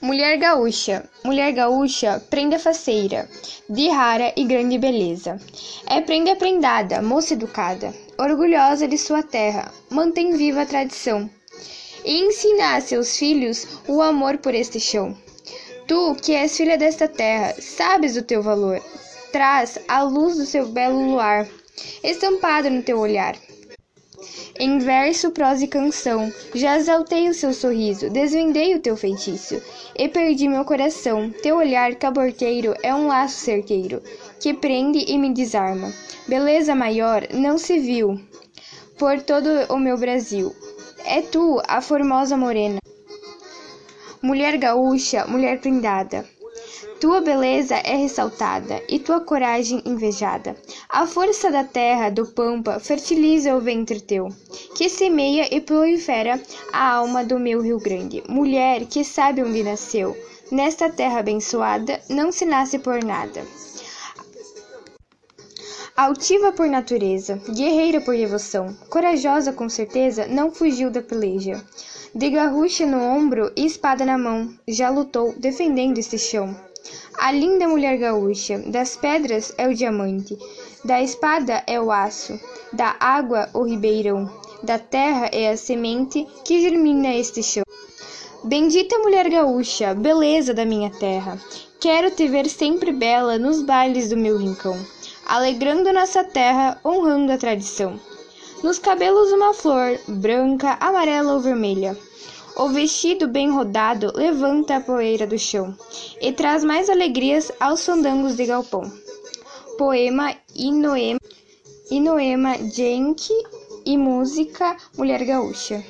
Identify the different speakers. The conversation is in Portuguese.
Speaker 1: Mulher gaúcha, mulher gaúcha, prenda faceira, de rara e grande beleza. É prenda prendada, moça educada, orgulhosa de sua terra, mantém viva a tradição. E ensina a seus filhos o amor por este chão. Tu, que és filha desta terra, sabes o teu valor. Traz a luz do seu belo luar, estampado no teu olhar. Em verso, prosa e canção, já exaltei o seu sorriso, desvendei o teu feitiço, e perdi meu coração. Teu olhar caborteiro é um laço certeiro, que prende e me desarma. Beleza maior não se viu por todo o meu Brasil. É tu, a formosa morena. Mulher gaúcha, mulher prendada. Tua beleza é ressaltada e tua coragem invejada. A força da terra, do pampa, fertiliza o ventre teu, que semeia e prolifera a alma do meu Rio Grande. Mulher que sabe onde nasceu, nesta terra abençoada, não se nasce por nada. Altiva por natureza, guerreira por devoção, corajosa com certeza, não fugiu da peleja. De garrucha no ombro e espada na mão, já lutou defendendo este chão. A linda mulher gaúcha, das pedras é o diamante, da espada é o aço, da água o ribeirão, da terra é a semente que germina este chão. Bendita mulher gaúcha, beleza da minha terra, quero te ver sempre bela nos bailes do meu rincão, alegrando nossa terra, honrando a tradição. Nos cabelos uma flor, branca, amarela ou vermelha o vestido bem rodado levanta a poeira do chão e traz mais alegrias aos fandangos de galpão. Poema Inoema, Inoema Genki e música Mulher Gaúcha.